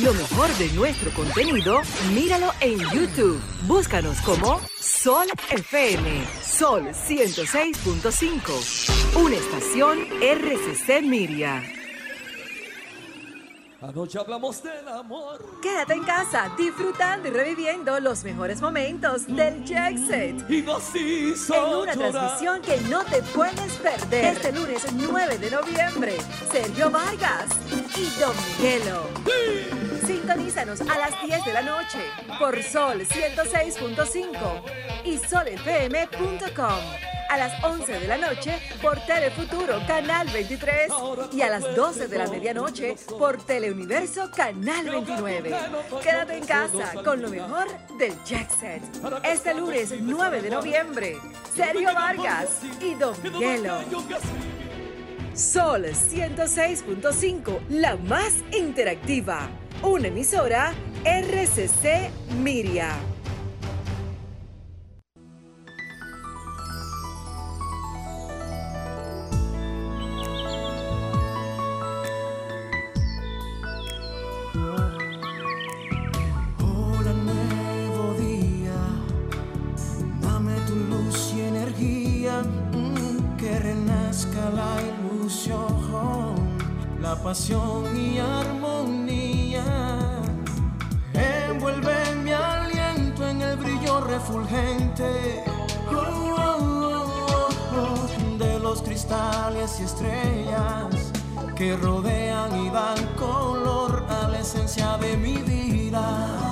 Lo mejor de nuestro contenido, míralo en YouTube. Búscanos como Sol FM. Sol 106.5. Una estación RCC Miria. Anoche hablamos del amor. Quédate en casa disfrutando y reviviendo los mejores momentos del Jet Set. Y nos hizo En una llorar. transmisión que no te puedes perder. Este lunes 9 de noviembre, Sergio Vargas y Don Miguelo. Sintonízanos a las 10 de la noche por Sol 106.5 y solfm.com. A las 11 de la noche por Telefuturo Canal 23 y a las 12 de la medianoche por Teleuniverso Canal 29. Quédate en casa con lo mejor del Jet Set. Este lunes 9 de noviembre, Sergio Vargas y Don Miguelo. Sol 106.5, la más interactiva. Una emisora RCC Miria. Hola, nuevo día. Dame tu luz y energía. mm, que renazca la ilusión, la pasión y armonía. Cristales y estrellas que rodean y dan color a la esencia de mi vida.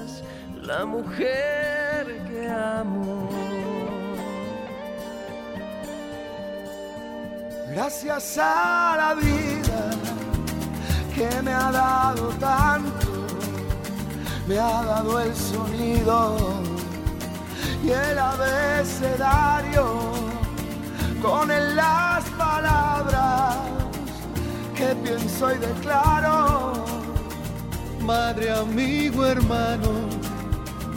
la mujer que amo. Gracias a la vida que me ha dado tanto, me ha dado el sonido y el abecedario con él las palabras que pienso y declaro. Madre, amigo, hermano,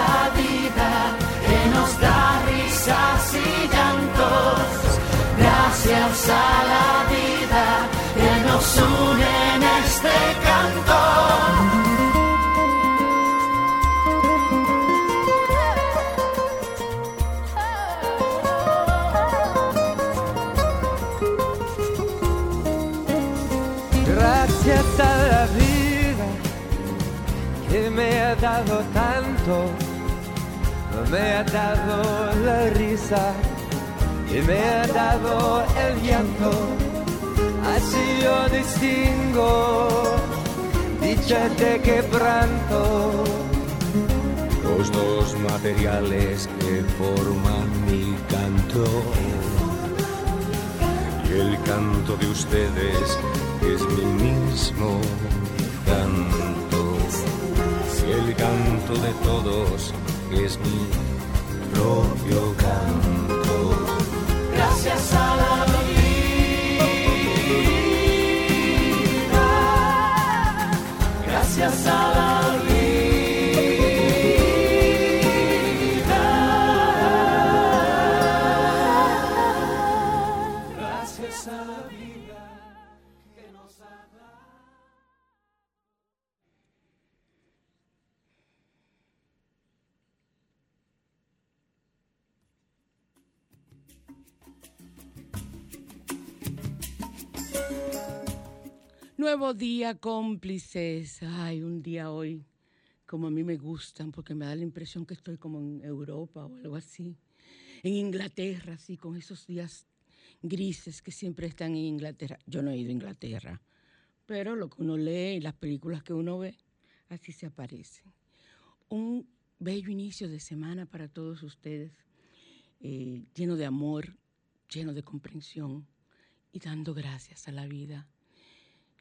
la vida que nos da risas y llantos, gracias a la vida que nos une en este que me ha dado tanto, me ha dado la risa y me ha dado el llanto. Así yo distingo dicha de quebranto. los dos materiales que forman mi canto. Y el canto de ustedes es mi mismo canto. El canto de todos es mi propio canto. Gracias a la vida, gracias a Nuevo día, cómplices. Ay, un día hoy, como a mí me gustan, porque me da la impresión que estoy como en Europa o algo así. En Inglaterra, así, con esos días grises que siempre están en Inglaterra. Yo no he ido a Inglaterra, pero lo que uno lee y las películas que uno ve, así se aparecen. Un bello inicio de semana para todos ustedes, eh, lleno de amor, lleno de comprensión y dando gracias a la vida.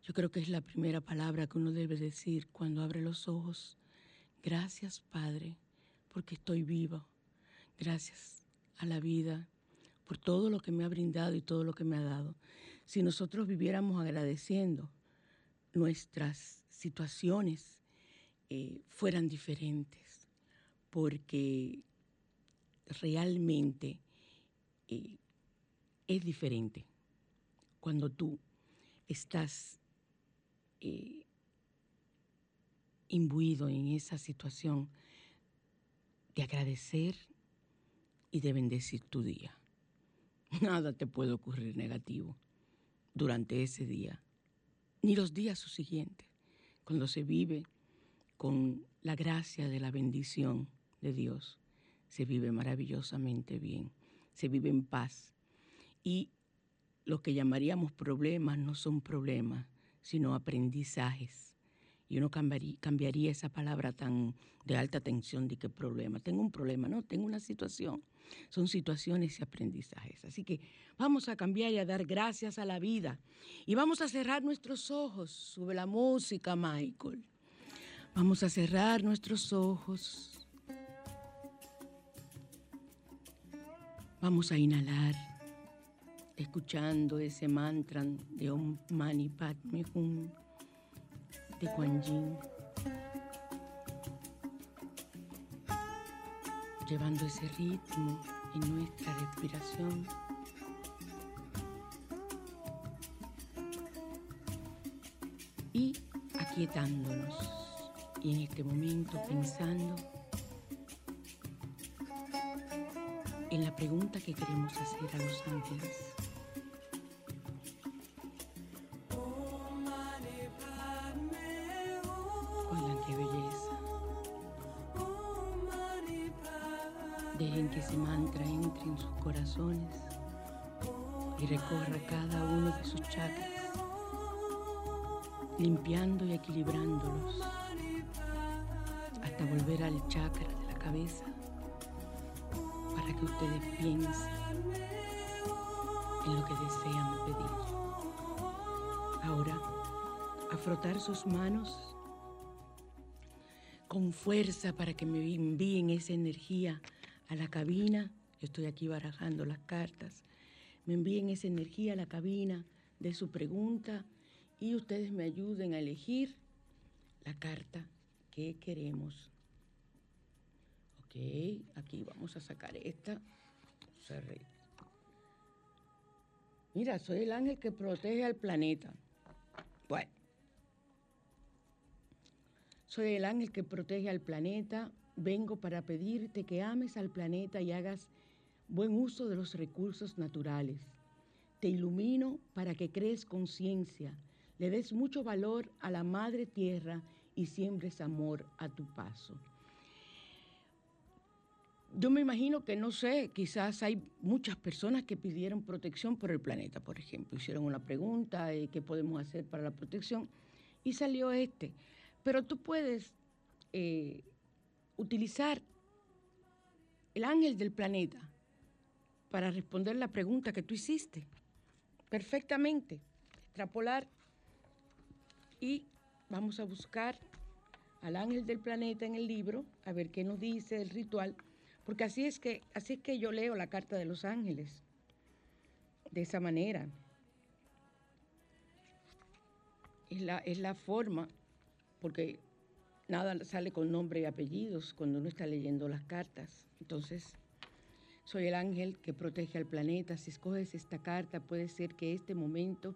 Yo creo que es la primera palabra que uno debe decir cuando abre los ojos. Gracias, Padre, porque estoy vivo. Gracias a la vida por todo lo que me ha brindado y todo lo que me ha dado. Si nosotros viviéramos agradeciendo, nuestras situaciones eh, fueran diferentes, porque realmente eh, es diferente cuando tú estás eh, imbuido en esa situación de agradecer y de bendecir tu día. Nada te puede ocurrir negativo durante ese día, ni los días subsiguientes, cuando se vive con la gracia de la bendición de Dios, se vive maravillosamente bien, se vive en paz. Y lo que llamaríamos problemas no son problemas, sino aprendizajes. y uno cambiaría, esa palabra tan de alta tensión de qué problema. Tengo un problema, no, tengo una situación. Son situaciones y aprendizajes. Así que vamos a cambiar y a dar gracias a la vida. Y vamos a cerrar nuestros ojos. Sube la música, Michael. Vamos a cerrar nuestros ojos. Vamos a inhalar, escuchando ese mantra de Om Mani Padme Hum de Kuan Yin. Llevando ese ritmo en nuestra respiración. Y aquietándonos. Y en este momento pensando en la pregunta que queremos hacer a los ángeles. En sus corazones y recorra cada uno de sus chakras, limpiando y equilibrándolos hasta volver al chakra de la cabeza para que ustedes piensen en lo que desean pedir. Ahora, a frotar sus manos con fuerza para que me envíen esa energía a la cabina. Estoy aquí barajando las cartas. Me envíen esa energía a la cabina de su pregunta y ustedes me ayuden a elegir la carta que queremos. Ok, aquí vamos a sacar esta. Mira, soy el ángel que protege al planeta. Bueno. Soy el ángel que protege al planeta. Vengo para pedirte que ames al planeta y hagas buen uso de los recursos naturales. Te ilumino para que crees conciencia, le des mucho valor a la madre tierra y siembres amor a tu paso. Yo me imagino que, no sé, quizás hay muchas personas que pidieron protección por el planeta, por ejemplo. Hicieron una pregunta, de ¿qué podemos hacer para la protección? Y salió este. Pero tú puedes eh, utilizar el ángel del planeta para responder la pregunta que tú hiciste. Perfectamente. Extrapolar. Y vamos a buscar al ángel del planeta en el libro, a ver qué nos dice el ritual porque así es que, así es que yo leo la carta de los ángeles. De esa manera. Es la, es la forma, porque nada sale con nombre y apellidos cuando uno está leyendo las cartas. Entonces, soy el ángel que protege al planeta. Si escoges esta carta, puede ser que este momento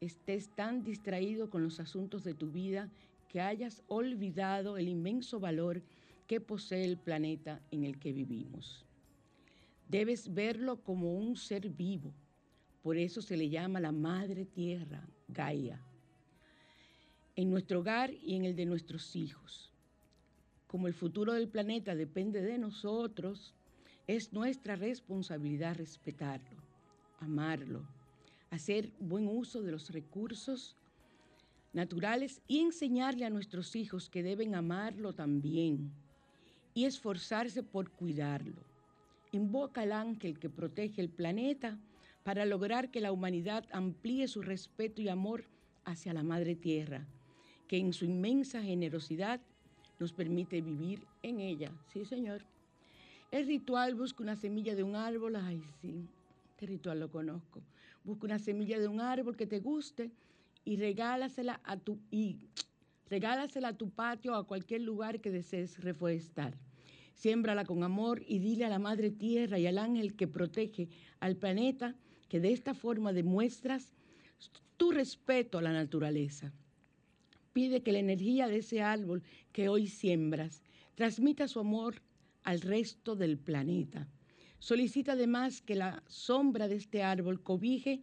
estés tan distraído con los asuntos de tu vida que hayas olvidado el inmenso valor que posee el planeta en el que vivimos. Debes verlo como un ser vivo, por eso se le llama la Madre Tierra, Gaia, en nuestro hogar y en el de nuestros hijos. Como el futuro del planeta depende de nosotros, es nuestra responsabilidad respetarlo, amarlo, hacer buen uso de los recursos naturales y enseñarle a nuestros hijos que deben amarlo también y esforzarse por cuidarlo. Invoca al ángel que protege el planeta para lograr que la humanidad amplíe su respeto y amor hacia la Madre Tierra, que en su inmensa generosidad nos permite vivir en ella. Sí, Señor. El ritual busca una semilla de un árbol, ay sí, este ritual lo conozco. Busca una semilla de un árbol que te guste y regálasela a tu y regálasela a tu patio o a cualquier lugar que desees reforestar. Siémbrala con amor y dile a la Madre Tierra y al ángel que protege al planeta que de esta forma demuestras tu respeto a la naturaleza. Pide que la energía de ese árbol que hoy siembras transmita su amor al resto del planeta. Solicita además que la sombra de este árbol cobije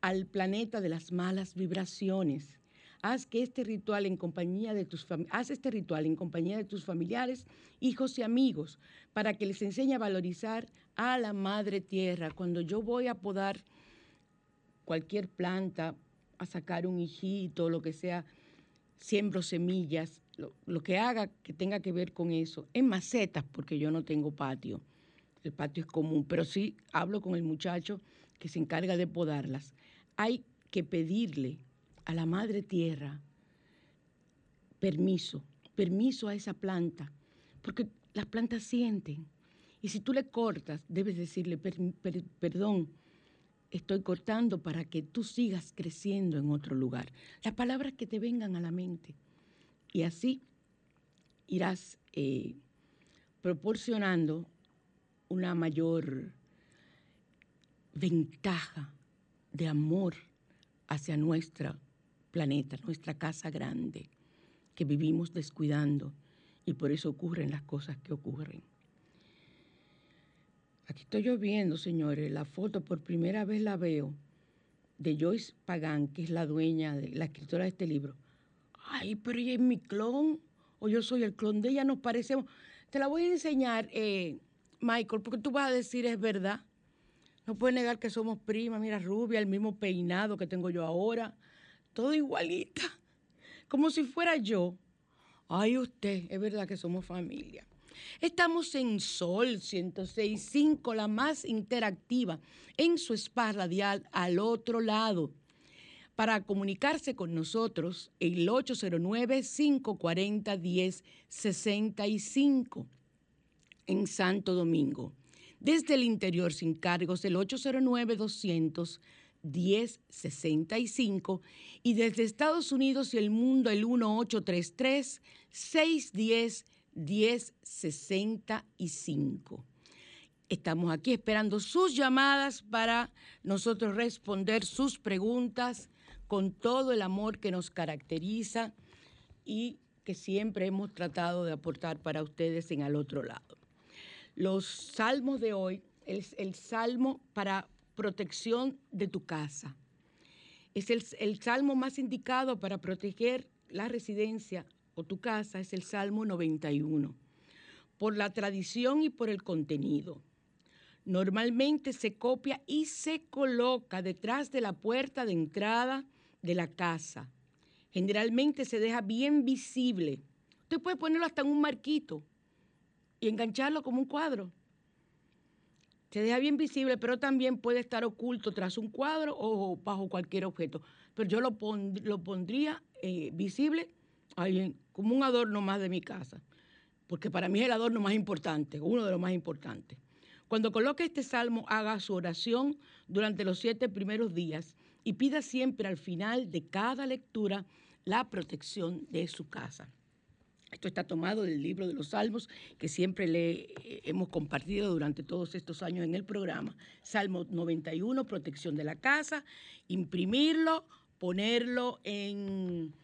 al planeta de las malas vibraciones Haz que este ritual en compañía de tus haz este ritual en compañía de tus familiares, hijos y amigos, para que les enseñe a valorizar a la madre tierra. Cuando yo voy a podar cualquier planta, a sacar un hijito, lo que sea, siembro semillas, lo, lo, que haga que tenga que ver con eso, en macetas, porque yo no tengo patio. El patio es común, pero sí hablo con el muchacho que se encarga de podarlas. Hay que pedirle a la madre tierra permiso, permiso a esa planta, porque las plantas sienten. Y si tú le cortas, debes decirle, perdón, estoy cortando para que tú sigas creciendo en otro lugar. Las palabras que te vengan a la mente. Y así irás eh, proporcionando una mayor ventaja de amor hacia nuestro planeta, nuestra casa grande, que vivimos descuidando y por eso ocurren las cosas que ocurren. Aquí estoy lloviendo, señores. La foto por primera vez la veo de Joyce Pagan, que es la dueña, de, la escritora de este libro. Ay, pero ella es mi clon, o yo soy el clon de ella, nos parecemos. Te la voy a enseñar, eh, Michael, porque tú vas a decir es verdad. No puedes negar que somos primas, mira, rubia, el mismo peinado que tengo yo ahora, todo igualita, como si fuera yo. Ay, usted, es verdad que somos familia. Estamos en Sol 106.5, la más interactiva, en su spa radial al otro lado. Para comunicarse con nosotros, el 809-540-1065 en Santo Domingo. Desde el interior sin cargos, el 809-200-1065 y desde Estados Unidos y el mundo, el 1833 610 1065. Estamos aquí esperando sus llamadas para nosotros responder sus preguntas con todo el amor que nos caracteriza y que siempre hemos tratado de aportar para ustedes en al otro lado. Los salmos de hoy es el salmo para protección de tu casa. Es el, el salmo más indicado para proteger la residencia o tu casa es el Salmo 91, por la tradición y por el contenido. Normalmente se copia y se coloca detrás de la puerta de entrada de la casa. Generalmente se deja bien visible. Usted puede ponerlo hasta en un marquito y engancharlo como un cuadro. Se deja bien visible, pero también puede estar oculto tras un cuadro o bajo cualquier objeto. Pero yo lo, pondría eh, visible como un adorno más de mi casa, porque para mí es el adorno más importante, uno de los más importantes. Cuando coloque este salmo, haga su oración durante los siete primeros días y pida siempre al final de cada lectura la protección de su casa. Esto está tomado del libro de los Salmos que siempre le eh, hemos compartido durante todos estos años en el programa. Salmo 91, protección de la casa, imprimirlo, ponerlo en,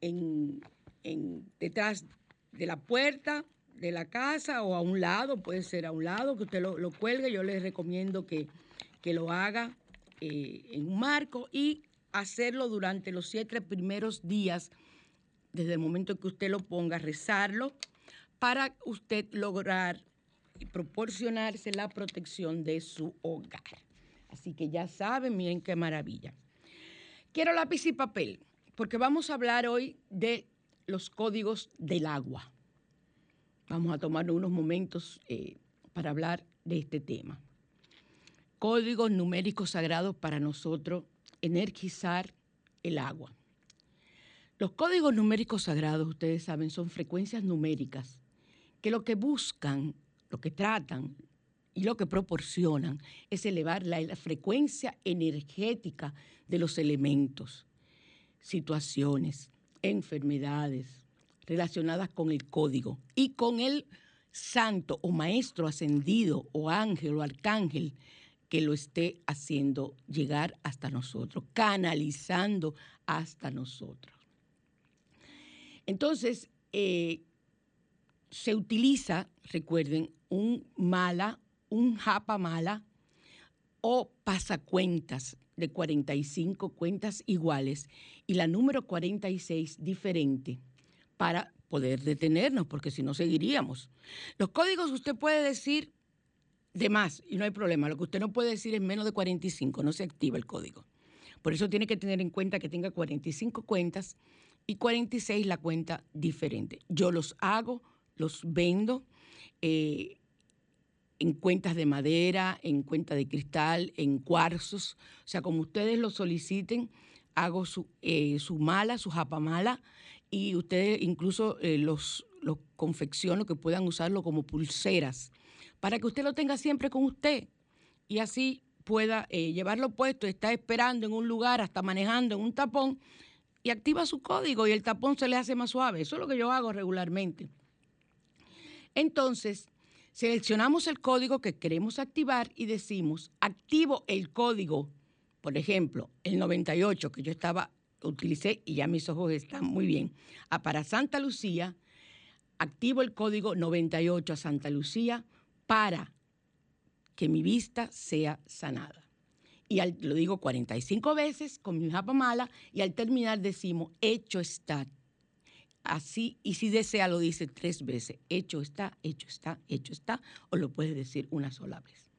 en, detrás de la puerta de la casa o a un lado, puede ser a un lado, que usted lo, cuelgue. Yo les recomiendo que, lo haga eh, en un marco y hacerlo durante los siete primeros días, desde el momento que usted lo ponga, rezarlo, para usted lograr proporcionarse la protección de su hogar. Así que ya saben, miren qué maravilla. Quiero lápiz y papel porque vamos a hablar hoy de los códigos del agua. Vamos a tomar unos momentos eh, para hablar de este tema. Códigos numéricos sagrados para nosotros energizar el agua. Los códigos numéricos sagrados, ustedes saben, son frecuencias numéricas que lo que buscan, lo que tratan y lo que proporcionan es elevar la frecuencia energética de los elementos situaciones, enfermedades relacionadas con el código y con el santo o maestro ascendido o ángel o arcángel que lo esté haciendo llegar hasta nosotros, canalizando hasta nosotros. Entonces, eh, se utiliza, recuerden, un mala, un japa mala o pasacuentas de 45 cuentas iguales y la número 46 diferente para poder detenernos, porque si no seguiríamos. Los códigos usted puede decir de más y no hay problema. Lo que usted no puede decir es menos de 45, no se activa el código. Por eso tiene que tener en cuenta que tenga 45 cuentas y 46 la cuenta diferente. Yo los hago, los vendo eh, en cuentas de madera, en cuentas de cristal, en cuarzos. O sea, como ustedes lo soliciten, hago su, eh, su mala, su japamala, y ustedes incluso eh, los, los confecciono que puedan usarlo como pulseras, para que usted lo tenga siempre con usted y así pueda llevarlo puesto, está esperando en un lugar, hasta manejando en un tapón y activa su código y el tapón se le hace más suave. Eso es lo que yo hago regularmente. Entonces, seleccionamos el código que queremos activar y decimos, activo el código, por ejemplo, el 98 que yo estaba, utilicé y ya mis ojos están muy bien, a para Santa Lucía, activo el código 98 a Santa Lucía para que mi vista sea sanada y lo digo 45 veces con mi japa mala y al terminar decimos, hecho está. Así, y si desea lo dice tres veces, hecho está, hecho está, hecho está, o lo puede decir una sola vez.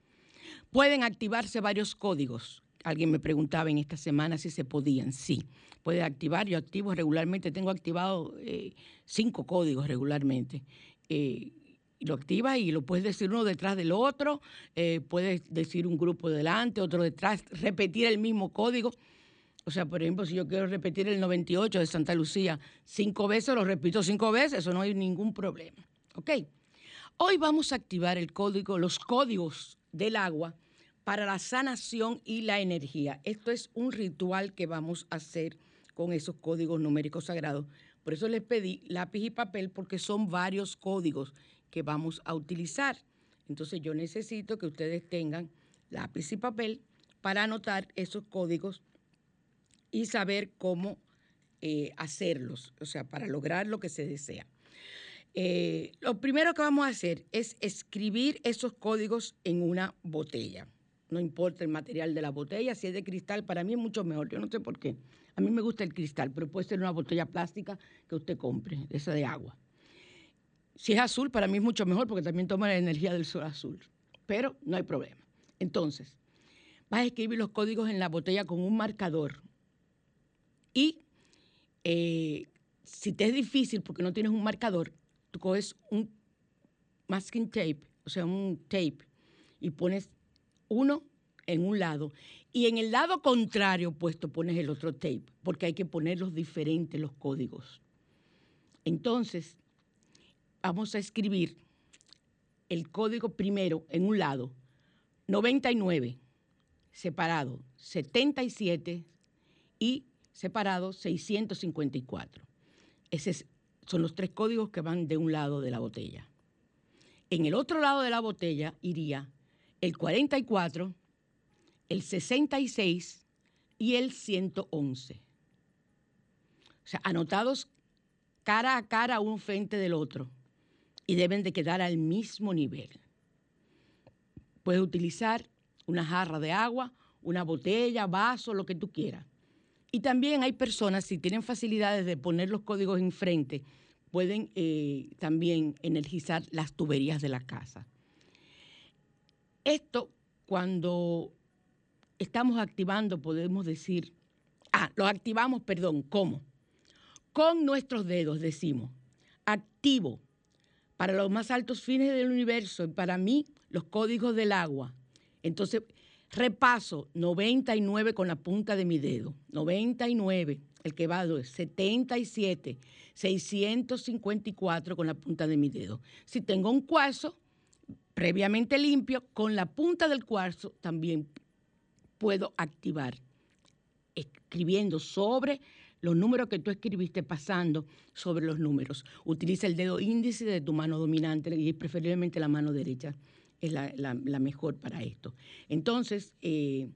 Pueden activarse varios códigos. Alguien me preguntaba en esta semana si se podían. Sí, puede activar. Yo activo regularmente, tengo activado eh, cinco códigos regularmente. Eh, lo activa y lo puedes decir uno detrás del otro, eh, puedes decir un grupo delante, otro detrás, repetir el mismo código. O sea, por ejemplo, si yo quiero repetir el 98 de Santa Lucía cinco veces, lo repito cinco veces, eso no hay ningún problema. ¿Ok? Hoy vamos a activar el código, los códigos del agua para la sanación y la energía. Esto es un ritual que vamos a hacer con esos códigos numéricos sagrados. Por eso les pedí lápiz y papel porque son varios códigos que vamos a utilizar. Entonces yo necesito que ustedes tengan lápiz y papel para anotar esos códigos y saber cómo eh, hacerlos, o sea, para lograr lo que se desea. Eh, lo primero que vamos a hacer es escribir esos códigos en una botella. No importa el material de la botella, si es de cristal, para mí es mucho mejor. Yo no sé por qué. A mí me gusta el cristal, pero puede ser una botella plástica que usted compre, esa de agua. Si es azul, para mí es mucho mejor porque también toma la energía del sol azul. Pero no hay problema. Entonces, vas a escribir los códigos en la botella con un marcador. Y eh, si te es difícil porque no tienes un marcador, tú coges un masking tape, o sea, un tape, y pones uno en un lado y en el lado contrario puesto pones el otro tape, porque hay que ponerlos diferentes los códigos. Entonces, vamos a escribir el código primero en un lado, 99, separado 77 y separado 654. Esos son los tres códigos que van de un lado de la botella. En el otro lado de la botella iría el 44, el 66 y el 111. O sea, anotados cara a cara uno frente del otro y deben de quedar al mismo nivel. Puedes utilizar una jarra de agua, una botella, vaso, lo que tú quieras. Y también hay personas, si tienen facilidades de poner los códigos enfrente, pueden eh, también energizar las tuberías de la casa. Esto, cuando estamos activando, podemos decir, ah, lo activamos, perdón, ¿cómo? Con nuestros dedos decimos, activo para los más altos fines del universo y para mí los códigos del agua. Entonces, repaso 99 con la punta de mi dedo, 99, el que va a 77, 654 con la punta de mi dedo. Si tengo un cuarzo previamente limpio, con la punta del cuarzo también puedo activar, escribiendo sobre los números que tú escribiste pasando sobre los números. Utiliza el dedo índice de tu mano dominante y preferiblemente la mano derecha es la, mejor para esto. Entonces, eh,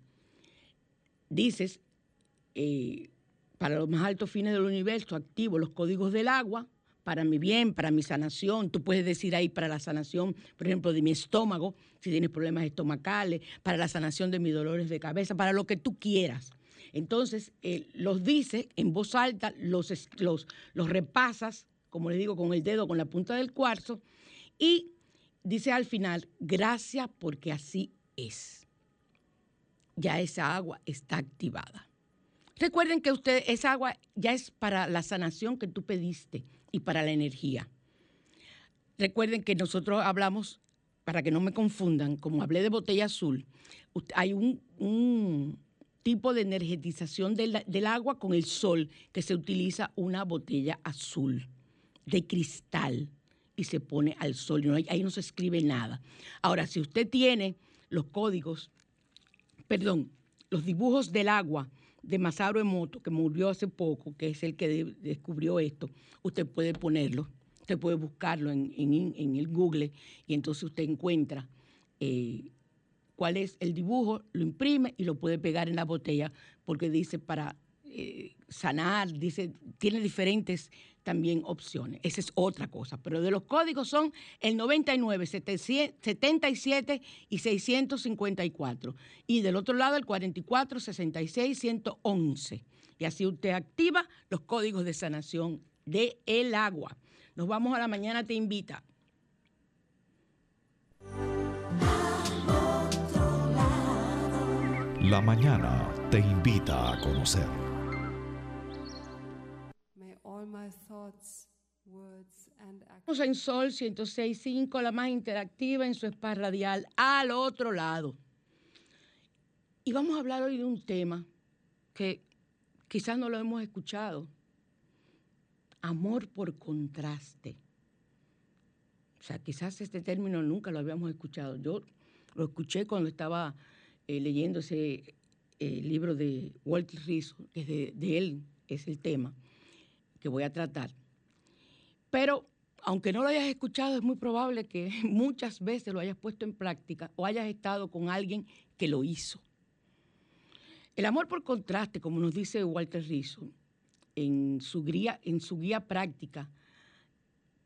dices, eh, para los más altos fines del universo, activo los códigos del agua, para mi bien, para mi sanación. Tú puedes decir ahí para la sanación, por ejemplo, de mi estómago, si tienes problemas estomacales, para la sanación de mis dolores de cabeza, para lo que tú quieras. Entonces, eh, los dice en voz alta, los, los, los repasas, como les digo, con el dedo, con la punta del cuarzo, y dice al final, gracias porque así es. Ya esa agua está activada. Recuerden que usted, esa agua ya es para la sanación que tú pediste y para la energía. Recuerden que nosotros hablamos, para que no me confundan, como hablé de botella azul, hay un, tipo de energetización del, del agua con el sol que se utiliza una botella azul de cristal y se pone al sol. Y ahí no se escribe nada. Ahora, si usted tiene los códigos, perdón, los dibujos del agua de Masaru Emoto, que murió hace poco, que es el que descubrió esto, usted puede ponerlo, usted puede buscarlo en, el Google y entonces usted encuentra eh, cuál es el dibujo, lo imprime y lo puede pegar en la botella, porque dice para eh, sanar, dice, tiene diferentes también opciones. Esa es otra cosa. Pero de los códigos son el 99, 77 y 654. Y del otro lado el 44, 66, 111. Y así usted activa los códigos de sanación de el agua. Nos vamos a la mañana, te invita. La mañana te invita a conocer. En Sol 106.5, la más interactiva en su spa radial, al otro lado. Y vamos a hablar hoy de un tema que quizás no lo hemos escuchado. Amor por contraste. O sea, quizás este término nunca lo habíamos escuchado. Yo lo escuché cuando estaba eh, leyendo ese eh, libro de Walter Rizzo, que es de él es el tema que voy a tratar. Pero aunque no lo hayas escuchado, es muy probable que muchas veces lo hayas puesto en práctica o hayas estado con alguien que lo hizo. El amor por contraste, como nos dice Walter Rizzo, en su guía, en su guía práctica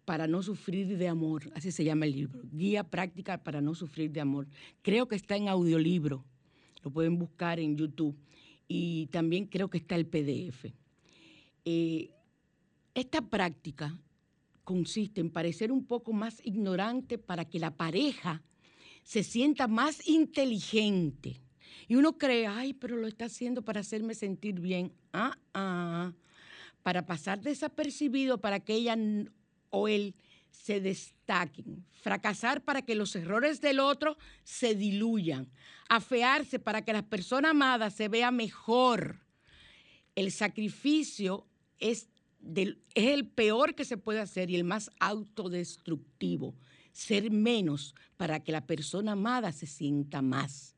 para no sufrir de amor, así se llama el libro, Guía práctica para no sufrir de amor. Creo que está en audiolibro, lo pueden buscar en YouTube y también creo que está el PDF. Eh, esta práctica consiste en parecer un poco más ignorante para que la pareja se sienta más inteligente. Y uno cree, ay, pero lo está haciendo para hacerme sentir bien. Ah, ah, para pasar desapercibido, para que ella o él se destaquen. Fracasar para que los errores del otro se diluyan. Afearse para que la persona amada se vea mejor. El sacrificio es es el peor que se puede hacer y el más autodestructivo. Ser menos para que la persona amada se sienta más.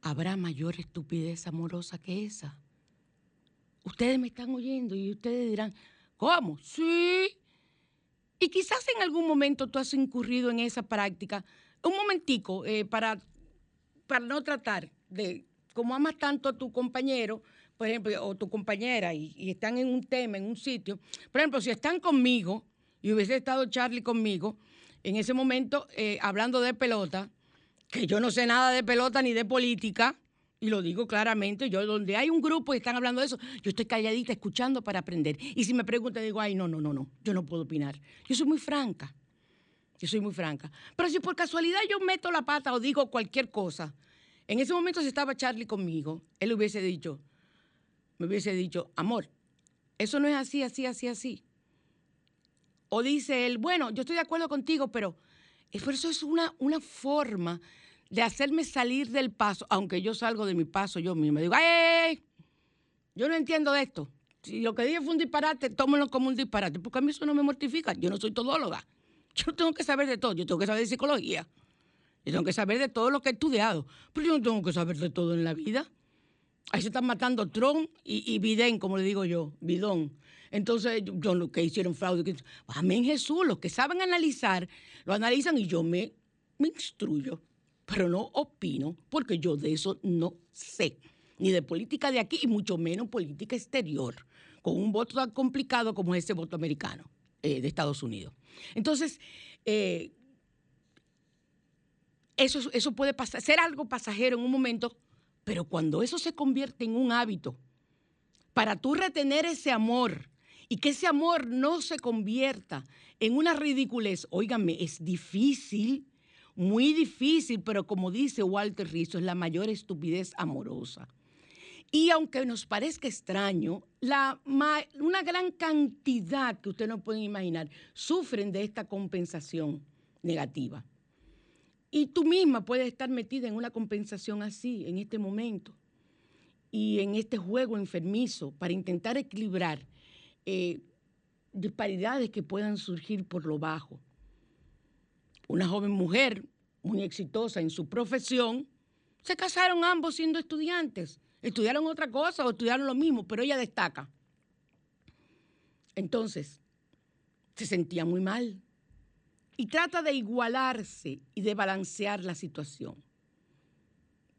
¿Habrá mayor estupidez amorosa que esa? Ustedes me están oyendo y ustedes dirán, ¿cómo? Sí. Y quizás en algún momento tú has incurrido en esa práctica. Un momentico, eh, para, para no tratar de, como amas tanto a tu compañero, por ejemplo, o tu compañera y, están en un tema, en un sitio, por ejemplo, si están conmigo y hubiese estado Charlie conmigo, en ese momento eh, hablando de pelota, que yo no sé nada de pelota ni de política, y lo digo claramente, yo donde hay un grupo y están hablando de eso, yo estoy calladita escuchando para aprender. Y si me preguntan, digo, ay, no, no, no, no, yo no puedo opinar. Yo soy muy franca, yo soy muy franca. Pero si por casualidad yo meto la pata o digo cualquier cosa, en ese momento si estaba Charlie conmigo, él hubiese dicho, me hubiese dicho, amor, eso no es así, así, así, así. O dice él, bueno, yo estoy de acuerdo contigo, pero eso es una, una forma de hacerme salir del paso, aunque yo salgo de mi paso yo mismo. Digo, ¡ay! Yo no entiendo de esto. Si lo que dije fue un disparate, tómelo como un disparate, porque a mí eso no me mortifica. Yo no soy todóloga. Yo tengo que saber de todo. Yo tengo que saber de psicología. Yo tengo que saber de todo lo que he estudiado. Pero yo no tengo que saber de todo en la vida. Ahí se están matando Trump y, y Biden, como le digo yo, Bidón. Entonces, yo, lo que hicieron fraude. Amén Jesús, los que saben analizar, lo analizan y yo me, me instruyo, pero no opino, porque yo de eso no sé, ni de política de aquí y mucho menos política exterior, con un voto tan complicado como ese voto americano eh, de Estados Unidos. Entonces, eh, eso, eso puede pasar, ser algo pasajero en un momento pero cuando eso se convierte en un hábito, para tú retener ese amor y que ese amor no se convierta en una ridiculez, óigame, es difícil, muy difícil, pero como dice Walter Rizzo, es la mayor estupidez amorosa. Y aunque nos parezca extraño, una gran cantidad que ustedes no pueden imaginar sufren de esta compensación negativa. Y tú misma puedes estar metida en una compensación así en este momento y en este juego enfermizo para intentar equilibrar eh, disparidades que puedan surgir por lo bajo. Una joven mujer muy exitosa en su profesión, se casaron ambos siendo estudiantes. Estudiaron otra cosa o estudiaron lo mismo, pero ella destaca. Entonces, se sentía muy mal y trata de igualarse y de balancear la situación.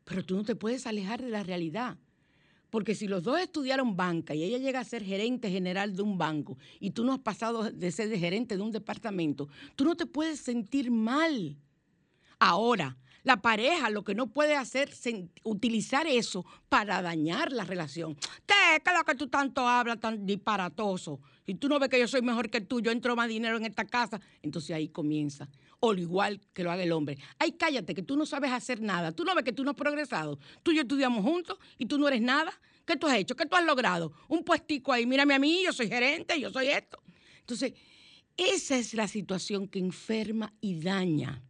Pero tú no te puedes alejar de la realidad. Porque si los dos estudiaron banca y ella llega a ser gerente general de un banco y tú no has pasado de ser gerente de un departamento, tú no te puedes sentir mal. Ahora, la pareja lo que no puede hacer es utilizar eso para dañar la relación. ¿Qué es lo que tú tanto hablas, tan disparatoso? Y tú no ves que yo soy mejor que tú, yo entro más dinero en esta casa. Entonces ahí comienza. O lo igual que lo haga el hombre. Ay, cállate, que tú no sabes hacer nada. Tú no ves que tú no has progresado. Tú y yo estudiamos juntos y tú no eres nada. ¿Qué tú has hecho? ¿Qué tú has logrado? Un puestico ahí. Mírame a mí, yo soy gerente, yo soy esto. Entonces, esa es la situación que enferma y daña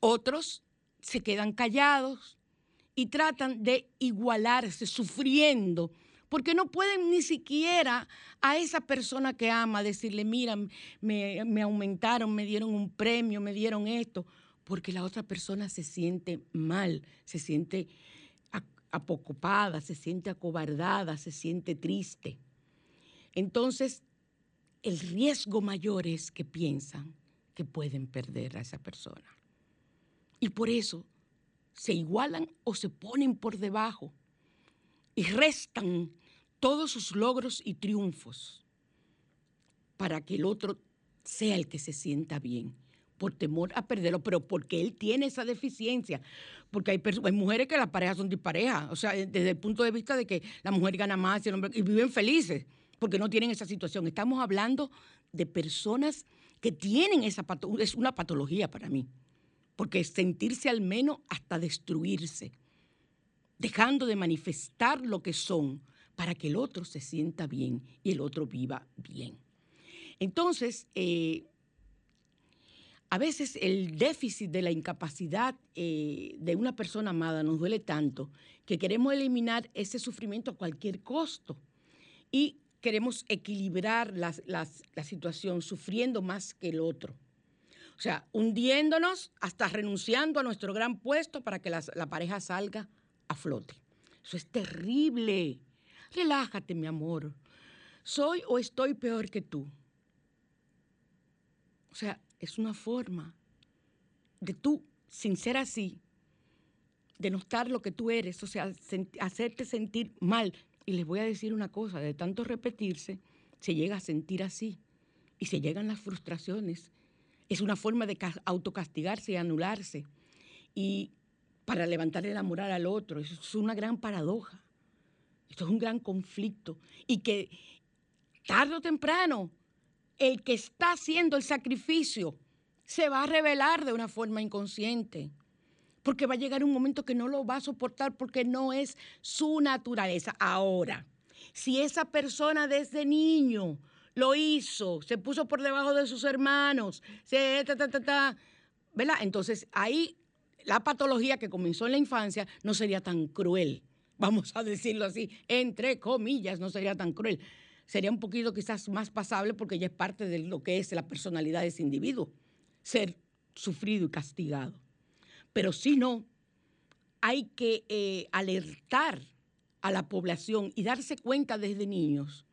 otros se quedan callados y tratan de igualarse, sufriendo, porque no pueden ni siquiera a esa persona que ama decirle, mira, me, aumentaron, me dieron un premio, me dieron esto, porque la otra persona se siente mal, se siente apocopada, se siente acobardada, se siente triste. Entonces, el riesgo mayor es que piensan que pueden perder a esa persona. Y por eso se igualan o se ponen por debajo y restan todos sus logros y triunfos para que el otro sea el que se sienta bien, por temor a perderlo, pero porque él tiene esa deficiencia. Porque hay, mujeres que las parejas son disparejas, o sea, desde el punto de vista de que la mujer gana más y el hombre y viven felices, porque no tienen esa situación. Estamos hablando de personas que tienen esa patología, es una patología para mí porque sentirse al menos hasta destruirse, dejando de manifestar lo que son para que el otro se sienta bien y el otro viva bien. Entonces, eh, a veces el déficit de la incapacidad eh, de una persona amada nos duele tanto que queremos eliminar ese sufrimiento a cualquier costo y queremos equilibrar la situación sufriendo más que el otro. O sea, hundiéndonos hasta renunciando a nuestro gran puesto para que la, pareja salga a flote. Eso es terrible. Relájate, mi amor. ¿Soy o estoy peor que tú? O sea, es una forma de tú, sin ser así, de notar lo que tú eres, o sea, hacerte sentir mal. Y les voy a decir una cosa, de tanto repetirse, se llega a sentir así y se llegan las frustraciones es una forma de autocastigarse y anularse. Y para levantarle la moral al otro, es una gran paradoja. Esto es un gran conflicto. Y que tarde o temprano, el que está haciendo el sacrificio se va a revelar de una forma inconsciente. Porque va a llegar un momento que no lo va a soportar porque no es su naturaleza. Ahora, si esa persona desde niño lo hizo, se puso por debajo de sus hermanos, se, ta, ta, ta, ¿verdad? Entonces ahí la patología que comenzó en la infancia no sería tan cruel, vamos a decirlo así, entre comillas, no sería tan cruel. Sería un poquito quizás más pasable porque ya es parte de lo que es la personalidad de ese individuo, ser sufrido y castigado. Pero si no, hay que eh, alertar a la población y darse cuenta desde niños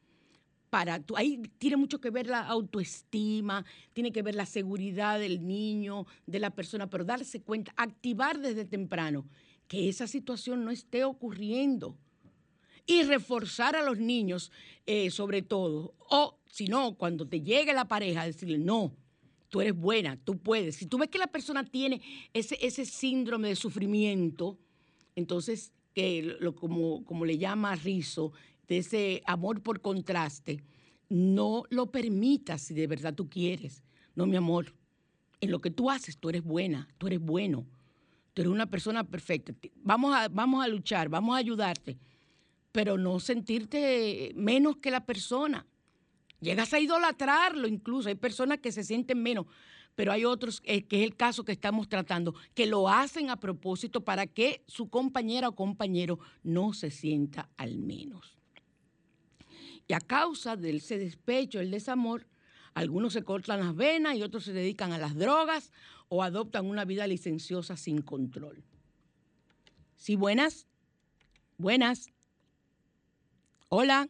ahí tiene mucho que ver la autoestima, tiene que ver la seguridad del niño, de la persona, pero darse cuenta, activar desde temprano que esa situación no esté ocurriendo y reforzar a los niños eh, sobre todo. O si no, cuando te llegue la pareja, decirle, no, tú eres buena, tú puedes. Si tú ves que la persona tiene ese, síndrome de sufrimiento, entonces, que lo, como, como le llama Rizo, de ese amor por contraste, no lo permitas si de verdad tú quieres. No, mi amor, en lo que tú haces tú eres buena, tú eres bueno. tú eres una persona perfecta, vamos a, vamos a luchar, vamos a ayudarte, pero no sentirte menos que la persona. Llegas a idolatrarlo incluso, hay personas que se sienten menos, pero hay otros, eh, que es el caso que estamos tratando, que lo hacen a propósito para que su compañera o compañero no se sienta al menos. Y a causa de ese despecho, el desamor, algunos se cortan las venas y otros se dedican a las drogas o adoptan una vida licenciosa sin control. Sí, buenas. Buenas. Hola.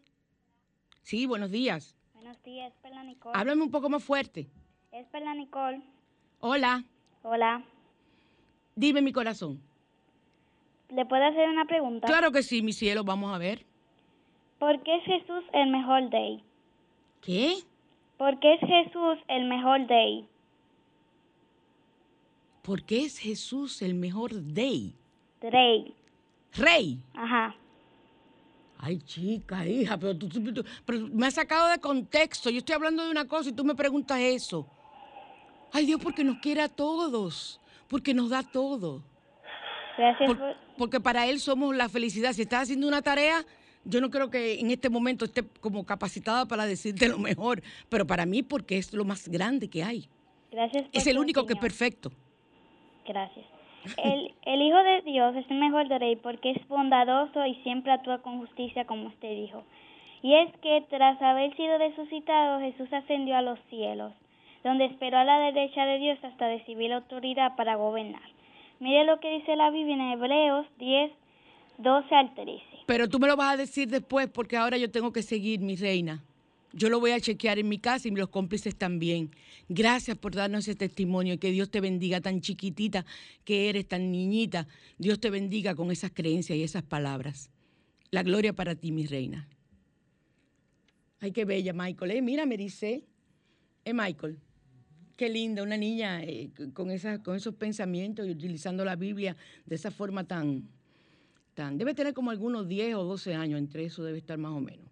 Sí, buenos días. Buenos días, Perla Nicole. Háblame un poco más fuerte. Es Perla Nicole. Hola. Hola. Dime mi corazón. ¿Le puedo hacer una pregunta? Claro que sí, mi cielo, vamos a ver. ¿Por qué es Jesús el mejor day? ¿Qué? ¿Por qué es Jesús el mejor day? ¿Por qué es Jesús el mejor day? Rey. Rey. Ajá. Ay, chica, hija, pero tú, tú- tú- pero me has sacado de contexto. Yo estoy hablando de una cosa y tú me preguntas eso. Ay, Dios, porque nos quiere a todos, porque nos da todo. Gracias Por- por... porque para Él somos la felicidad. Si estás haciendo una tarea, yo no creo que en este momento esté como capacitada para decirte lo mejor, pero para mí porque es lo más grande que hay. Gracias por Es el único que es perfecto. Gracias. El, el Hijo de Dios es el mejor rey porque es bondadoso y siempre actúa con justicia como usted dijo. Y es que tras haber sido resucitado, Jesús ascendió a los cielos, donde esperó a la derecha de Dios hasta recibir la autoridad para gobernar. Mire lo que dice la Biblia en Hebreos 10, 12 al 13. Pero tú me lo vas a decir después porque ahora yo tengo que seguir, mi reina. Yo lo voy a chequear en mi casa y los cómplices también. Gracias por darnos ese testimonio y que Dios te bendiga tan chiquitita que eres, tan niñita. Dios te bendiga con esas creencias y esas palabras. La gloria para ti, mi reina. Ay, qué bella, Michael. Eh, mira, me dice. Eh, Michael. Qué linda, una niña eh, con, esas, con esos pensamientos y utilizando la Biblia de esa forma tan, Debe tener como algunos 10 o 12 años, entre eso debe estar más o menos.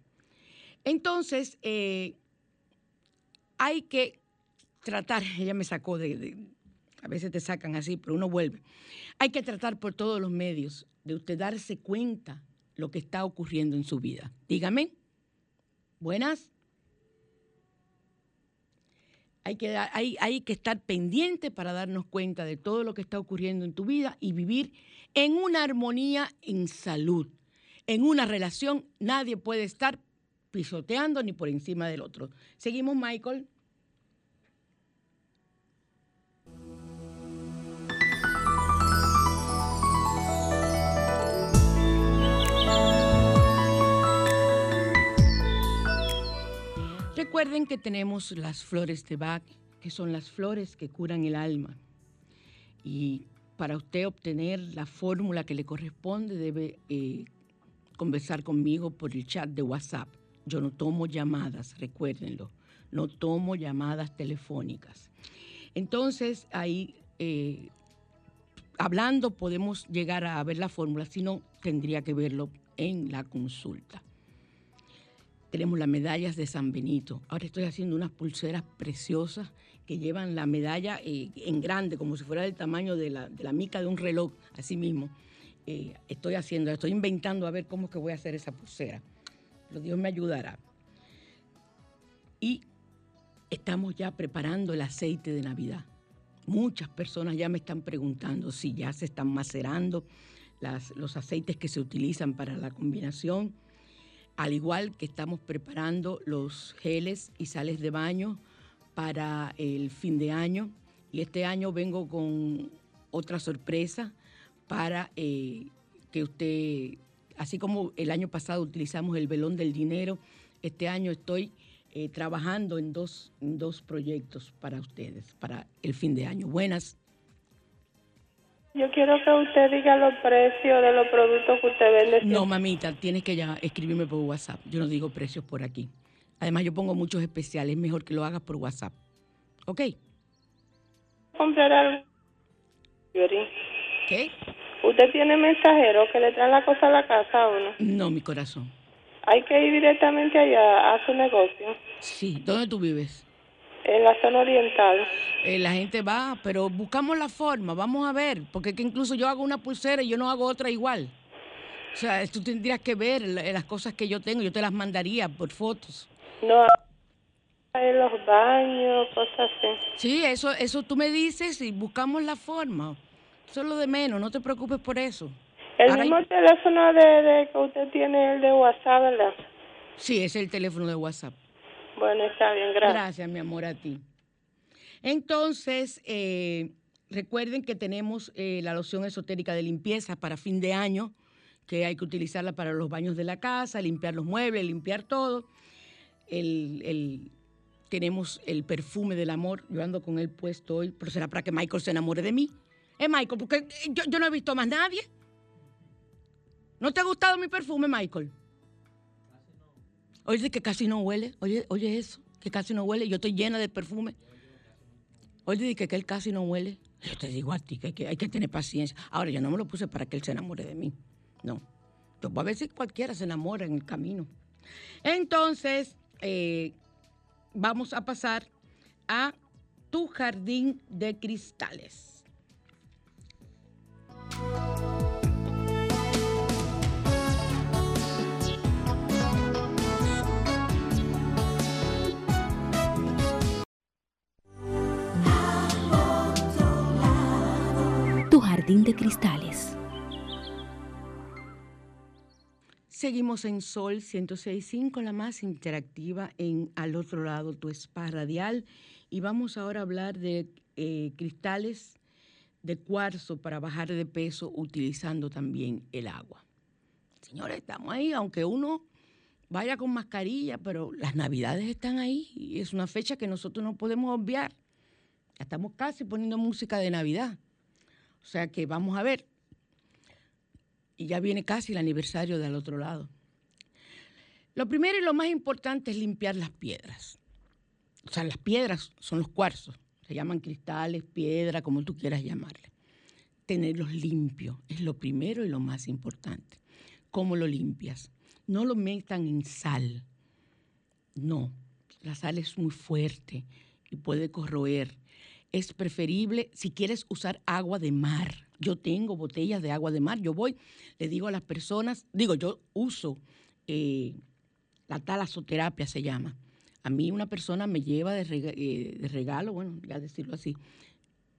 Entonces, eh, hay que tratar, ella me sacó de, de- a veces te sacan así, pero uno vuelve. Hay que tratar por todos los medios de usted darse cuenta lo que está ocurriendo en su vida. Dígame. Buenas. Hay que, hay, hay que estar pendiente para darnos cuenta de todo lo que está ocurriendo en tu vida y vivir en una armonía en salud. En una relación nadie puede estar pisoteando ni por encima del otro. Seguimos, Michael. Recuerden que tenemos las flores de Bach, que son las flores que curan el alma. Y para usted obtener la fórmula que le corresponde, debe eh, conversar conmigo por el chat de WhatsApp. Yo no tomo llamadas, recuérdenlo. No tomo llamadas telefónicas. Entonces, ahí, eh, hablando, podemos llegar a ver la fórmula, si no, tendría que verlo en la consulta. Tenemos las medallas de San Benito. Ahora estoy haciendo unas pulseras preciosas que llevan la medalla eh, en grande, como si fuera del tamaño de la, de la mica de un reloj, así mismo. Eh, estoy haciendo, estoy inventando a ver cómo es que voy a hacer esa pulsera. Pero Dios me ayudará. Y estamos ya preparando el aceite de Navidad. Muchas personas ya me están preguntando si ya se están macerando los aceites que se utilizan para la combinación al igual que estamos preparando los geles y sales de baño para el fin de año. Y este año vengo con otra sorpresa para eh, que usted, así como el año pasado utilizamos el velón del dinero, este año estoy eh, trabajando en dos, en dos proyectos para ustedes, para el fin de año. Buenas. Yo quiero que usted diga los precios de los productos que usted vende. No, mamita, tienes que ya escribirme por WhatsApp. Yo no digo precios por aquí. Además, yo pongo muchos especiales. Es mejor que lo hagas por WhatsApp. ¿Ok? comprar algo. ¿Qué? ¿Usted tiene mensajeros que le traen la cosa a la casa a uno? No, mi corazón. Hay que ir directamente allá a su negocio. Sí. ¿Dónde tú vives? En la zona oriental. Eh, la gente va, pero buscamos la forma, vamos a ver, porque es que incluso yo hago una pulsera y yo no hago otra igual. O sea, tú tendrías que ver las cosas que yo tengo, yo te las mandaría por fotos. No, en los baños, cosas así. Sí, eso, eso tú me dices y buscamos la forma. Eso es lo de menos, no te preocupes por eso. El mismo teléfono de, que usted tiene, el de WhatsApp, ¿verdad? Sí, es el teléfono de WhatsApp. Bueno, está bien, gracias. Gracias, mi amor, a ti. Entonces, eh, recuerden que tenemos eh, la loción esotérica de limpieza para fin de año, que hay que utilizarla para los baños de la casa, limpiar los muebles, limpiar todo. El, tenemos el perfume del amor, yo ando con él puesto hoy, pero será para que Michael se enamore de mí. Es Michael, porque yo, yo no he visto más nadie. ¿No te ha gustado mi perfume, Michael? Oye, que casi no huele. Oye, oye eso, que casi no huele. Yo estoy llena de perfume. Oye, que, que él casi no huele. Yo te digo a ti que hay, que tener paciencia. Ahora, yo no me lo puse para que él se enamore de mí. No. Yo a ver si cualquiera se enamora en el camino. Entonces, eh, vamos a pasar a tu jardín de cristales. De Cristales. Seguimos en Sol 106.5, la más interactiva en Al otro lado, tu spa radial. Y vamos ahora a hablar de eh, cristales de cuarzo para bajar de peso utilizando también el agua. Señores, estamos ahí, aunque uno vaya con mascarilla, pero las navidades están ahí y es una fecha que nosotros no podemos obviar. Estamos casi poniendo música de Navidad. O sea que vamos a ver. Y ya viene casi el aniversario del otro lado. Lo primero y lo más importante es limpiar las piedras. O sea, las piedras son los cuarzos. Se llaman cristales, piedra, como tú quieras llamarle. Tenerlos limpios es lo primero y lo más importante. ¿Cómo lo limpias? No lo metan en sal. No, la sal es muy fuerte y puede corroer es preferible si quieres usar agua de mar. Yo tengo botellas de agua de mar. Yo voy, le digo a las personas, digo, yo uso eh, la talasoterapia, se llama. A mí una persona me lleva de, eh, regalo, bueno, ya decirlo así,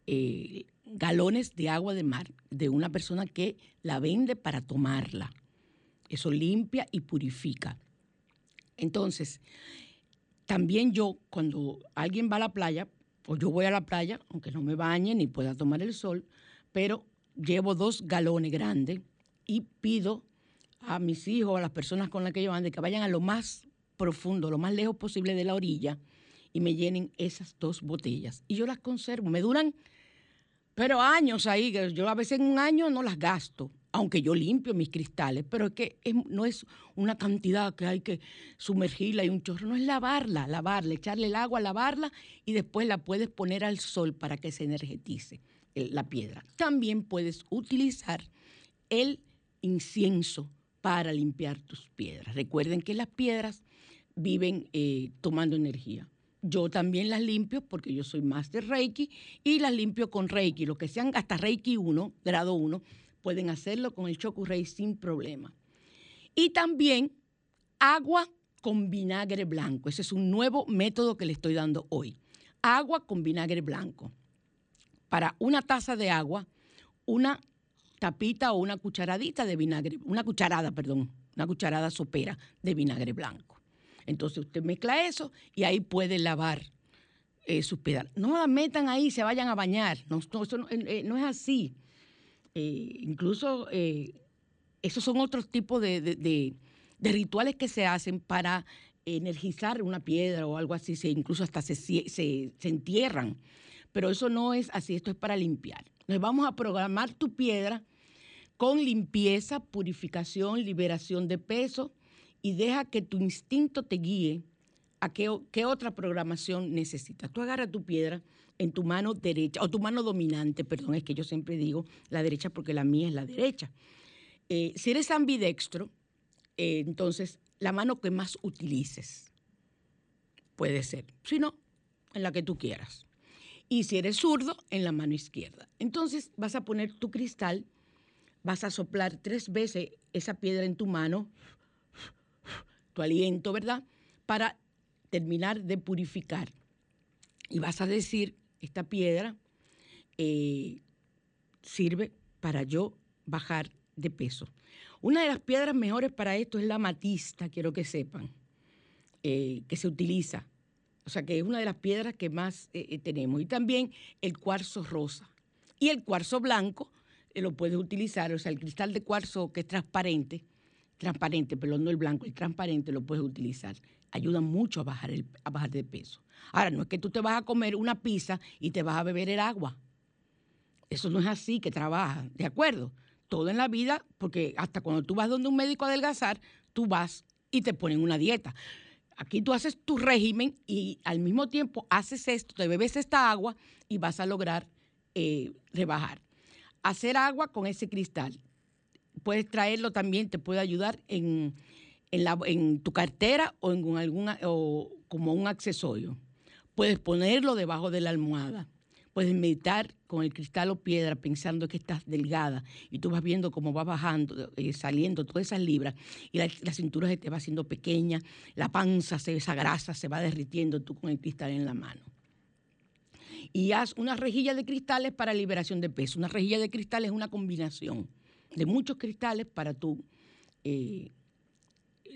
eh, galones de agua de mar de una persona que la vende para tomarla. Eso limpia y purifica. Entonces, también yo, cuando alguien va a la playa, o yo voy a la playa, aunque no me bañe ni pueda tomar el sol, pero llevo dos galones grandes y pido a mis hijos, a las personas con las que yo ando, que vayan a lo más profundo, lo más lejos posible de la orilla y me llenen esas dos botellas. Y yo las conservo, me duran, pero años ahí, yo a veces en un año no las gasto, aunque yo limpio mis cristales, pero es que no es una cantidad que hay que sumergirla y un chorro, no es lavarla, lavarla, echarle el agua, lavarla y después la puedes poner al sol para que se energetice la piedra. También puedes utilizar el incienso para limpiar tus piedras. Recuerden que las piedras viven eh, tomando energía. Yo también las limpio porque yo soy más de Reiki y las limpio con Reiki, lo que sean hasta Reiki 1, grado 1 pueden hacerlo con el Chocurrey sin problema. Y también agua con vinagre blanco. Ese es un nuevo método que le estoy dando hoy. Agua con vinagre blanco. Para una taza de agua, una tapita o una cucharadita de vinagre, una cucharada, perdón, una cucharada sopera de vinagre blanco. Entonces usted mezcla eso y ahí puede lavar eh, sus pedales. No la metan ahí, se vayan a bañar. No, no, eh, no es así. Eh, incluso eh, esos son otros tipos de, rituales que se hacen para energizar una piedra o algo así, se, incluso hasta se, entierran. Pero eso no es así, esto es para limpiar. Entonces vamos a programar tu piedra con limpieza, purificación, liberación de peso y deja que tu instinto te guíe a qué, qué otra programación necesitas. Tú agarras tu piedra en tu mano derecha, o tu mano dominante, perdón, es que yo siempre digo la derecha porque la mía es la derecha. Eh, si eres ambidextro, eh, entonces la mano que más utilices puede ser. Si no, en la que tú quieras. Y si eres zurdo, en la mano izquierda. Entonces vas a poner tu cristal, vas a soplar tres veces esa piedra en tu mano, tu aliento, ¿verdad? Para terminar de purificar. Y vas a decir, esta piedra eh, sirve para yo bajar de peso. Una de las piedras mejores para esto es la matista, quiero que sepan, eh, que se utiliza. O sea, que es una de las piedras que más eh, tenemos. Y también el cuarzo rosa. Y el cuarzo blanco lo puedes utilizar, o sea, el cristal de cuarzo que es transparente, transparente, pero no el blanco, el transparente lo puedes utilizar. Ayuda mucho a bajar, a bajar de peso. Ahora, no es que tú te vas a comer una pizza y te vas a beber el agua. Eso no es así que trabaja, ¿de acuerdo? Todo en la vida, porque hasta cuando tú vas donde un médico a adelgazar, tú vas y te ponen una dieta. Aquí tú haces tu régimen y al mismo tiempo haces esto, te bebes esta agua y vas a lograr eh, rebajar. Hacer agua con ese cristal. Puedes traerlo también, te puede ayudar en, en, tu cartera o en alguna, o como un accesorio. Puedes ponerlo debajo de la almohada puedes meditar con el cristal o piedra pensando que estás delgada y tú vas viendo cómo va bajando, eh, saliendo todas esas libras y la, cintura se te va haciendo pequeña, la panza, esa grasa se va derritiendo tú con el cristal en la mano. Y haz una rejilla de cristales para liberación de peso. Una rejilla de cristales es una combinación de muchos cristales para eh,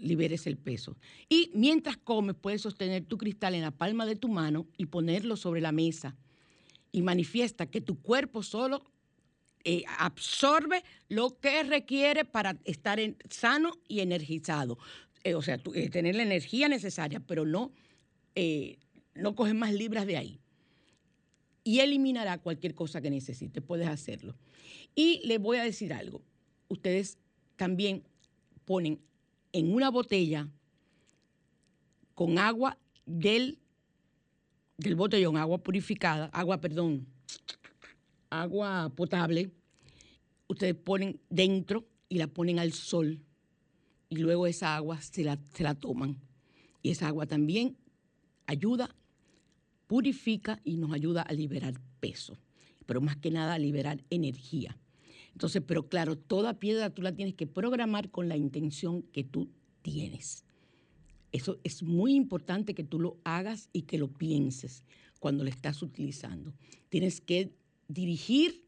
liberes el peso. Y mientras comes, puedes sostener tu cristal en la palma de tu mano y ponerlo sobre la mesa y manifiesta que tu cuerpo solo eh, absorbe lo que requiere para estar sano y energizado. Eh, o sea, eh, tener la energía necesaria, pero no, no coges más libras de ahí. Y eliminará cualquier cosa que necesite, puedes hacerlo. Y le voy a decir algo. Ustedes también ponen en una botella con agua del del botellón, agua purificada, agua, perdón, agua potable, ustedes ponen dentro y la ponen al sol y luego esa agua se la, se la toman. Y esa agua también ayuda, purifica y nos ayuda a liberar peso, pero más que nada a liberar energía. Entonces, pero claro, toda piedra tú la tienes que programar con la intención que tú tienes. Eso es muy importante que tú lo hagas y que lo pienses cuando lo estás utilizando. Tienes que dirigir,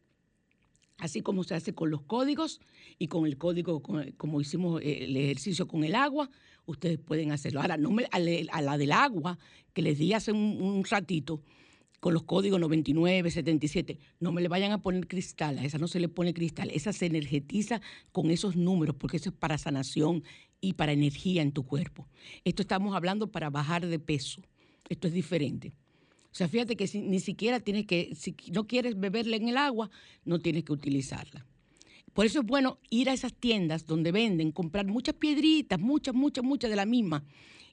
así como se hace con los códigos y con el código, como hicimos el ejercicio con el agua, ustedes pueden hacerlo. Ahora, no me, a, la del agua, que les di hace un, ratito, con los códigos 99, 77, no me le vayan a poner cristal, a esa no se le pone cristal, esa se energetiza con esos números, porque eso es para sanación y para energía en tu cuerpo. Esto estamos hablando para bajar de peso. Esto es diferente. O sea, fíjate que ni siquiera tienes que, si no quieres beberla en el agua, no tienes que utilizarla. Por eso es bueno ir a esas tiendas donde venden, comprar muchas piedritas, muchas, muchas, muchas de la misma,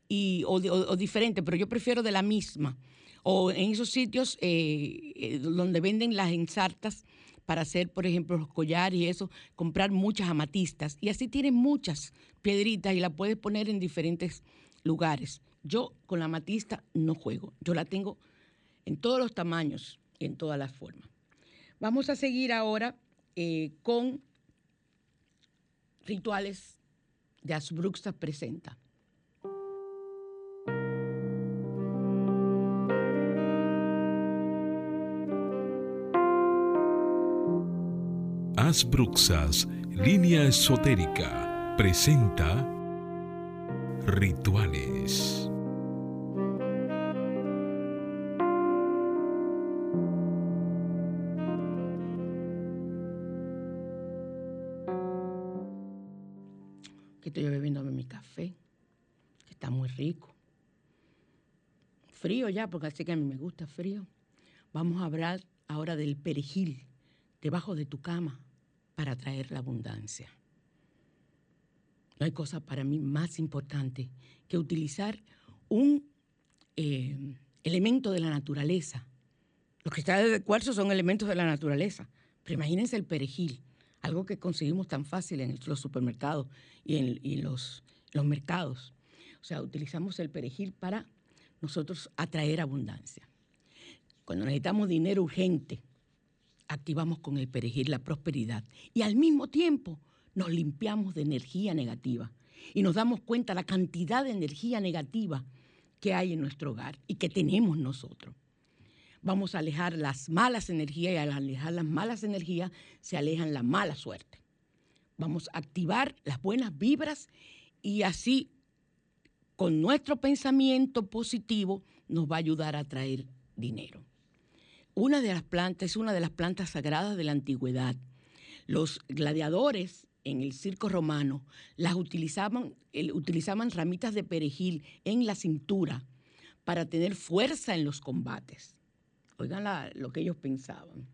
y, o, o, diferente, pero yo prefiero de la misma. O en esos sitios eh, eh, donde venden las ensartas para hacer, por ejemplo, los collares y eso, comprar muchas amatistas. Y así tienes muchas piedritas y la puedes poner en diferentes lugares. Yo con la amatista no juego. Yo la tengo en todos los tamaños y en todas las formas. Vamos a seguir ahora eh, con rituales de Asbruxa Presenta. Bruxas, línea esotérica, presenta Rituales. Que estoy bebiéndome mi café, que está muy rico. Frío ya, porque así que a mí me gusta frío. Vamos a hablar ahora del perejil debajo de tu cama para traer la abundancia. No hay cosa para mí más importante que utilizar un eh, elemento de la naturaleza. Los cristales de cuarzo son elementos de la naturaleza, pero imagínense el perejil, algo que conseguimos tan fácil en los supermercados y en, los, los mercados. O sea, utilizamos el perejil para nosotros atraer abundancia. Cuando necesitamos dinero urgente, activamos con el perejil la prosperidad y al mismo tiempo nos limpiamos de energía negativa y nos damos cuenta la cantidad de energía negativa que hay en nuestro hogar y que tenemos nosotros. Vamos a alejar las malas energías y al alejar las malas energías se alejan la mala suerte. Vamos a activar las buenas vibras y así con nuestro pensamiento positivo nos va a ayudar a traer dinero. Una de las plantas es una de las plantas sagradas de la antigüedad. Los gladiadores en el circo romano las utilizaban, utilizaban ramitas de perejil en la cintura para tener fuerza en los combates. Oigan lo que ellos pensaban.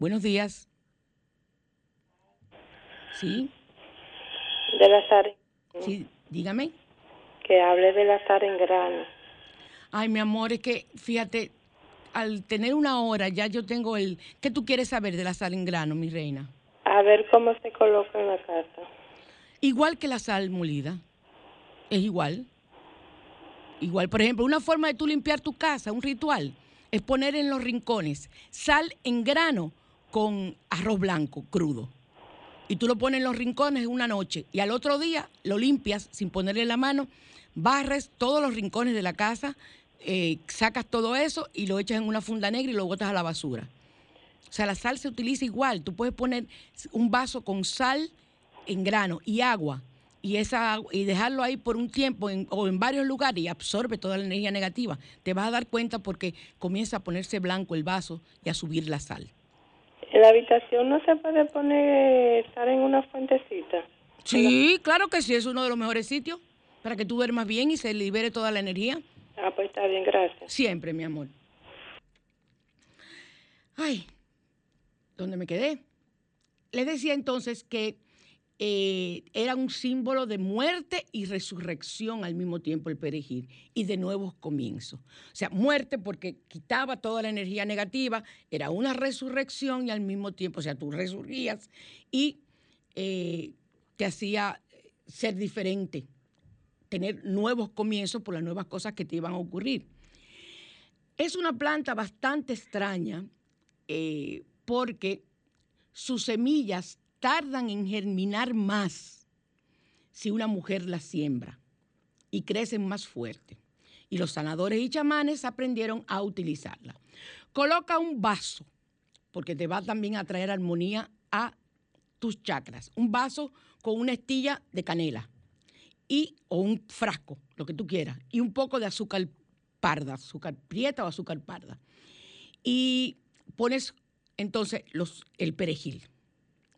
Buenos días. ¿Sí? De la Sí, dígame. Que hable de la en grano. Ay, mi amor, es que fíjate, al tener una hora ya yo tengo el... ¿Qué tú quieres saber de la sal en grano, mi reina? A ver cómo se coloca en la casa. Igual que la sal molida. Es igual. Igual, por ejemplo, una forma de tú limpiar tu casa, un ritual, es poner en los rincones sal en grano con arroz blanco crudo. Y tú lo pones en los rincones una noche y al otro día lo limpias sin ponerle la mano, barres todos los rincones de la casa, eh, sacas todo eso y lo echas en una funda negra y lo botas a la basura. O sea, la sal se utiliza igual. Tú puedes poner un vaso con sal en grano y agua y, esa, y dejarlo ahí por un tiempo o en varios lugares y absorbe toda la energía negativa. Te vas a dar cuenta porque comienza a ponerse blanco el vaso y a subir la sal. ¿En la habitación no se puede poner sal en una fuentecita? Sí, claro que sí, es uno de los mejores sitios para que tú duermas bien y se libere toda la energía. Ah, pues está bien, gracias. Siempre, mi amor. Ay, ¿dónde me quedé? Les decía entonces que eh, era un símbolo de muerte y resurrección al mismo tiempo el perejil y de nuevos comienzos. O sea, muerte porque quitaba toda la energía negativa, era una resurrección y al mismo tiempo, o sea, tú resurgías y eh, te hacía ser diferente, tener nuevos comienzos por las nuevas cosas que te iban a ocurrir. Es una planta bastante extraña eh, porque sus semillas tardan en germinar más si una mujer las siembra y crecen más fuerte. Y los sanadores y chamanes aprendieron a utilizarla. Coloca un vaso, porque te va también a traer armonía a tus chakras. Un vaso con una estilla de canela y o un frasco, lo que tú quieras, y un poco de azúcar parda, azúcar prieta o azúcar parda. Y pones entonces el perejil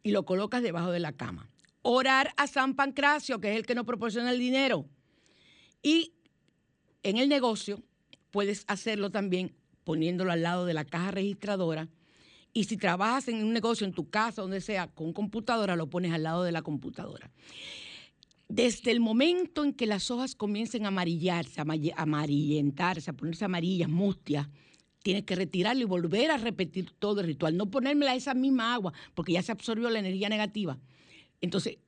y lo colocas debajo de la cama. Orar a San Pancracio, que es el que nos proporciona el dinero. Y en el negocio puedes hacerlo también poniéndolo al lado de la caja registradora. Y si trabajas en un negocio, en tu casa, donde sea, con computadora, lo pones al lado de la computadora. Desde el momento en que las hojas comiencen a amarillarse, a amarillentarse, a ponerse amarillas, mustias, tienes que retirarlo y volver a repetir todo el ritual. No ponérmela esa misma agua, porque ya se absorbió la energía negativa. Entonces,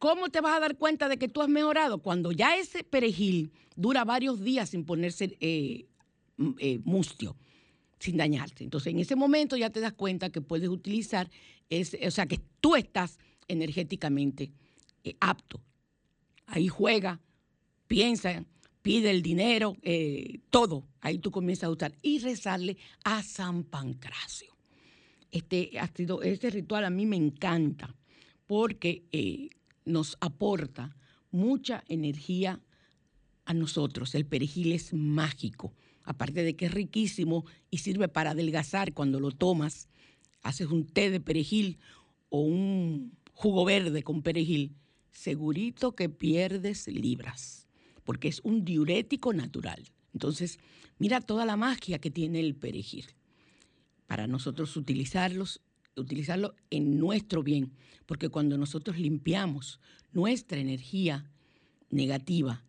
¿cómo te vas a dar cuenta de que tú has mejorado? Cuando ya ese perejil dura varios días sin ponerse eh, eh, mustio, sin dañarte. Entonces, en ese momento ya te das cuenta que puedes utilizar, ese, o sea, que tú estás energéticamente eh, apto. Ahí juega, piensa pide el dinero, eh, todo. Ahí tú comienzas a usar y rezarle a San Pancracio. Este, este ritual a mí me encanta porque eh, nos aporta mucha energía a nosotros. El perejil es mágico, aparte de que es riquísimo y sirve para adelgazar cuando lo tomas. Haces un té de perejil o un jugo verde con perejil, segurito que pierdes libras porque es un diurético natural. Entonces, mira toda la magia que tiene el perejil para nosotros utilizarlos, utilizarlo en nuestro bien, porque cuando nosotros limpiamos nuestra energía negativa,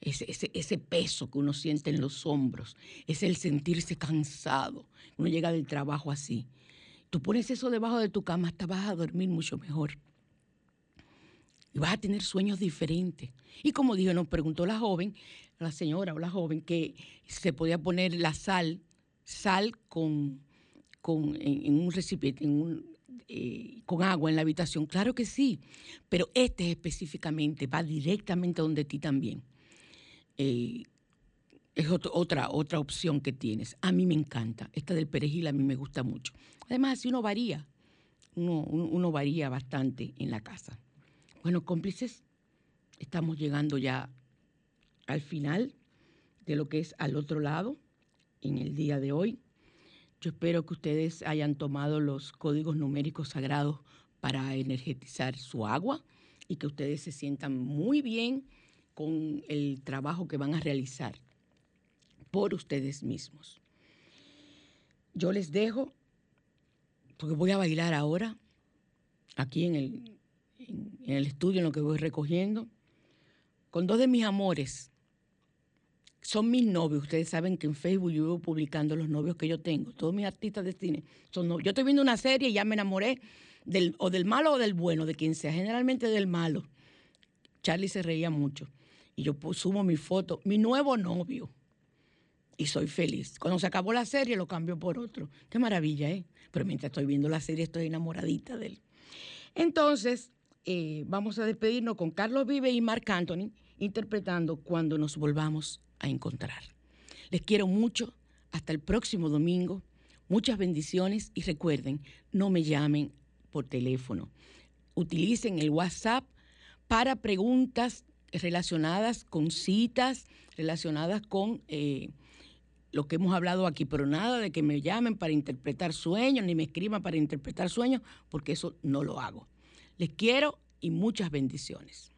ese, ese, peso que uno siente en los hombros, es el sentirse cansado, uno llega del trabajo así. Tú pones eso debajo de tu cama, hasta vas a dormir mucho mejor y vas a tener sueños diferentes. Y como dijo, nos preguntó la joven, la señora o la joven, que se podía poner la sal sal con, con en, un recipiente, eh, con agua en la habitación. Claro que sí, pero este específicamente va directamente donde ti también. Eh, es otra, otra opción que tienes. A mí me encanta. Esta del perejil a mí me gusta mucho. Además, si uno varía, uno varía bastante en la casa. Bueno, cómplices, estamos llegando ya al final de lo que es al otro lado en el día de hoy. Yo espero que ustedes hayan tomado los códigos numéricos sagrados para energetizar su agua y que ustedes se sientan muy bien con el trabajo que van a realizar por ustedes mismos. Yo les dejo, porque voy a bailar ahora, aquí en el, en, el estudio, en lo que voy recogiendo, con dos de mis amores. Son mis novios. Ustedes saben que en Facebook yo vivo publicando los novios que yo tengo. Todos mis artistas de cine son novios. Yo estoy viendo una serie y ya me enamoré del, o del malo o del bueno, de quien sea, generalmente del malo. Charlie se reía mucho. Y yo sumo mi foto, mi nuevo novio y soy feliz. Cuando se acabó la serie lo cambio por otro. Qué maravilla, ¿eh? Pero mientras estoy viendo la serie estoy enamoradita de él. Entonces, eh, vamos a despedirnos con Carlos Vive y Marc Anthony interpretando Cuando nos volvamos a encontrar. Les quiero mucho. Hasta el próximo domingo. Muchas bendiciones y recuerden, no me llamen por teléfono. Utilicen el WhatsApp para preguntas relacionadas con citas, relacionadas con... Eh, lo que hemos hablado aquí, pero nada de que me llamen para interpretar sueños, ni me escriban para interpretar sueños, porque eso no lo hago. Les quiero y muchas bendiciones.